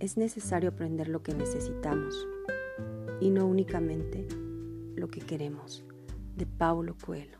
es necesario aprender lo que necesitamos y no únicamente lo que queremos. De Paulo Coelho.